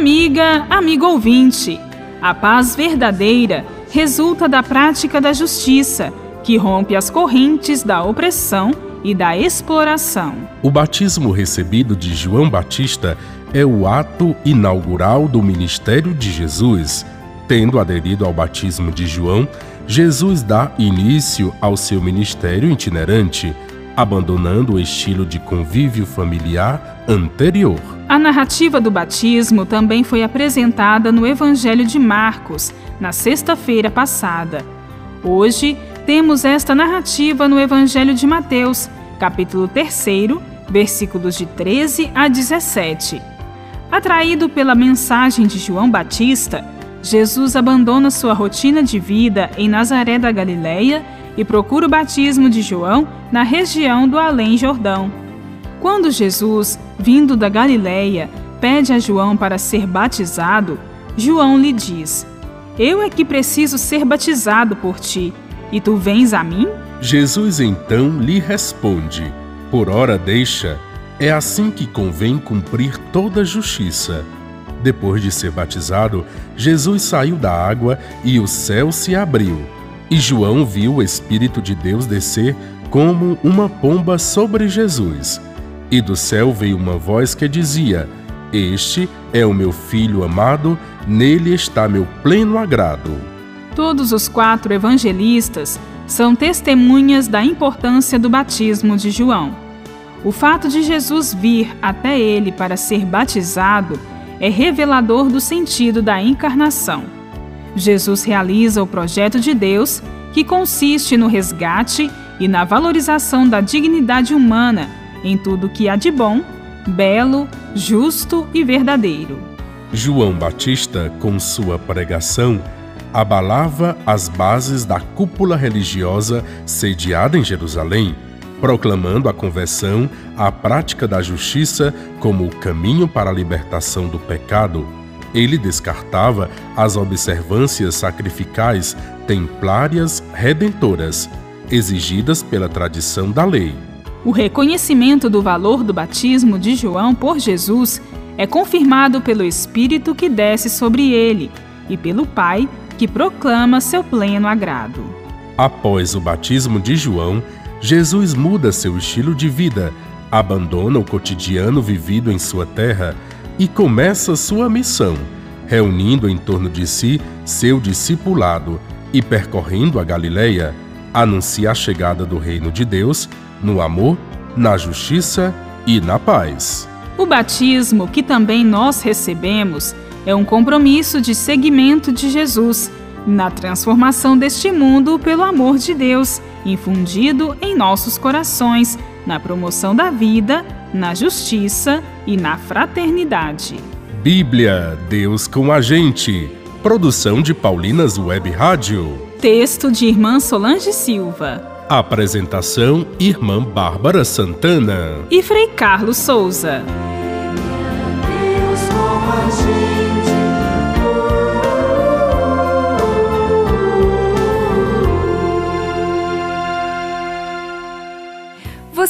Amiga, amigo ouvinte, a paz verdadeira resulta da prática da justiça, que rompe as correntes da opressão e da exploração. O batismo recebido de João Batista é o ato inaugural do ministério de Jesus. Tendo aderido ao batismo de João, Jesus dá início ao seu ministério itinerante, abandonando o estilo de convívio familiar anterior. A narrativa do batismo também foi apresentada no Evangelho de Marcos, na sexta-feira passada. Hoje, temos esta narrativa no Evangelho de Mateus, capítulo 3, versículos de 13 a 17. Atraído pela mensagem de João Batista, Jesus abandona sua rotina de vida em Nazaré da Galileia e procura o batismo de João na região do Além Jordão. Quando Jesus, vindo da Galileia, pede a João para ser batizado, João lhe diz: Eu é que preciso ser batizado por ti, e tu vens a mim? Jesus então lhe responde: Por ora deixa, é assim que convém cumprir toda a justiça. Depois de ser batizado, Jesus saiu da água e o céu se abriu. E João viu o Espírito de Deus descer como uma pomba sobre Jesus. E do céu veio uma voz que dizia: Este é o meu filho amado, nele está meu pleno agrado. Todos os quatro evangelistas são testemunhas da importância do batismo de João. O fato de Jesus vir até ele para ser batizado é revelador do sentido da encarnação. Jesus realiza o projeto de Deus, que consiste no resgate e na valorização da dignidade humana em tudo que há de bom, belo, justo e verdadeiro. João Batista, com sua pregação, abalava as bases da cúpula religiosa sediada em Jerusalém, proclamando a conversão à prática da justiça como o caminho para a libertação do pecado. Ele descartava as observâncias sacrificais templárias redentoras, exigidas pela tradição da lei. O reconhecimento do valor do batismo de João por Jesus é confirmado pelo Espírito que desce sobre ele e pelo Pai que proclama seu pleno agrado. Após o batismo de João, Jesus muda seu estilo de vida, abandona o cotidiano vivido em sua terra e começa sua missão, reunindo em torno de si seu discipulado e percorrendo a Galileia, anuncia a chegada do reino de Deus no amor, na justiça e na paz. O batismo que também nós recebemos é um compromisso de seguimento de Jesus na transformação deste mundo pelo amor de Deus, infundido em nossos corações, na promoção da vida, na justiça e na fraternidade. Bíblia, Deus com a gente. Produção de Paulinas Web Rádio. Texto de Irmã Solange Silva. Apresentação: Irmã Bárbara Santana e Frei Carlos Souza.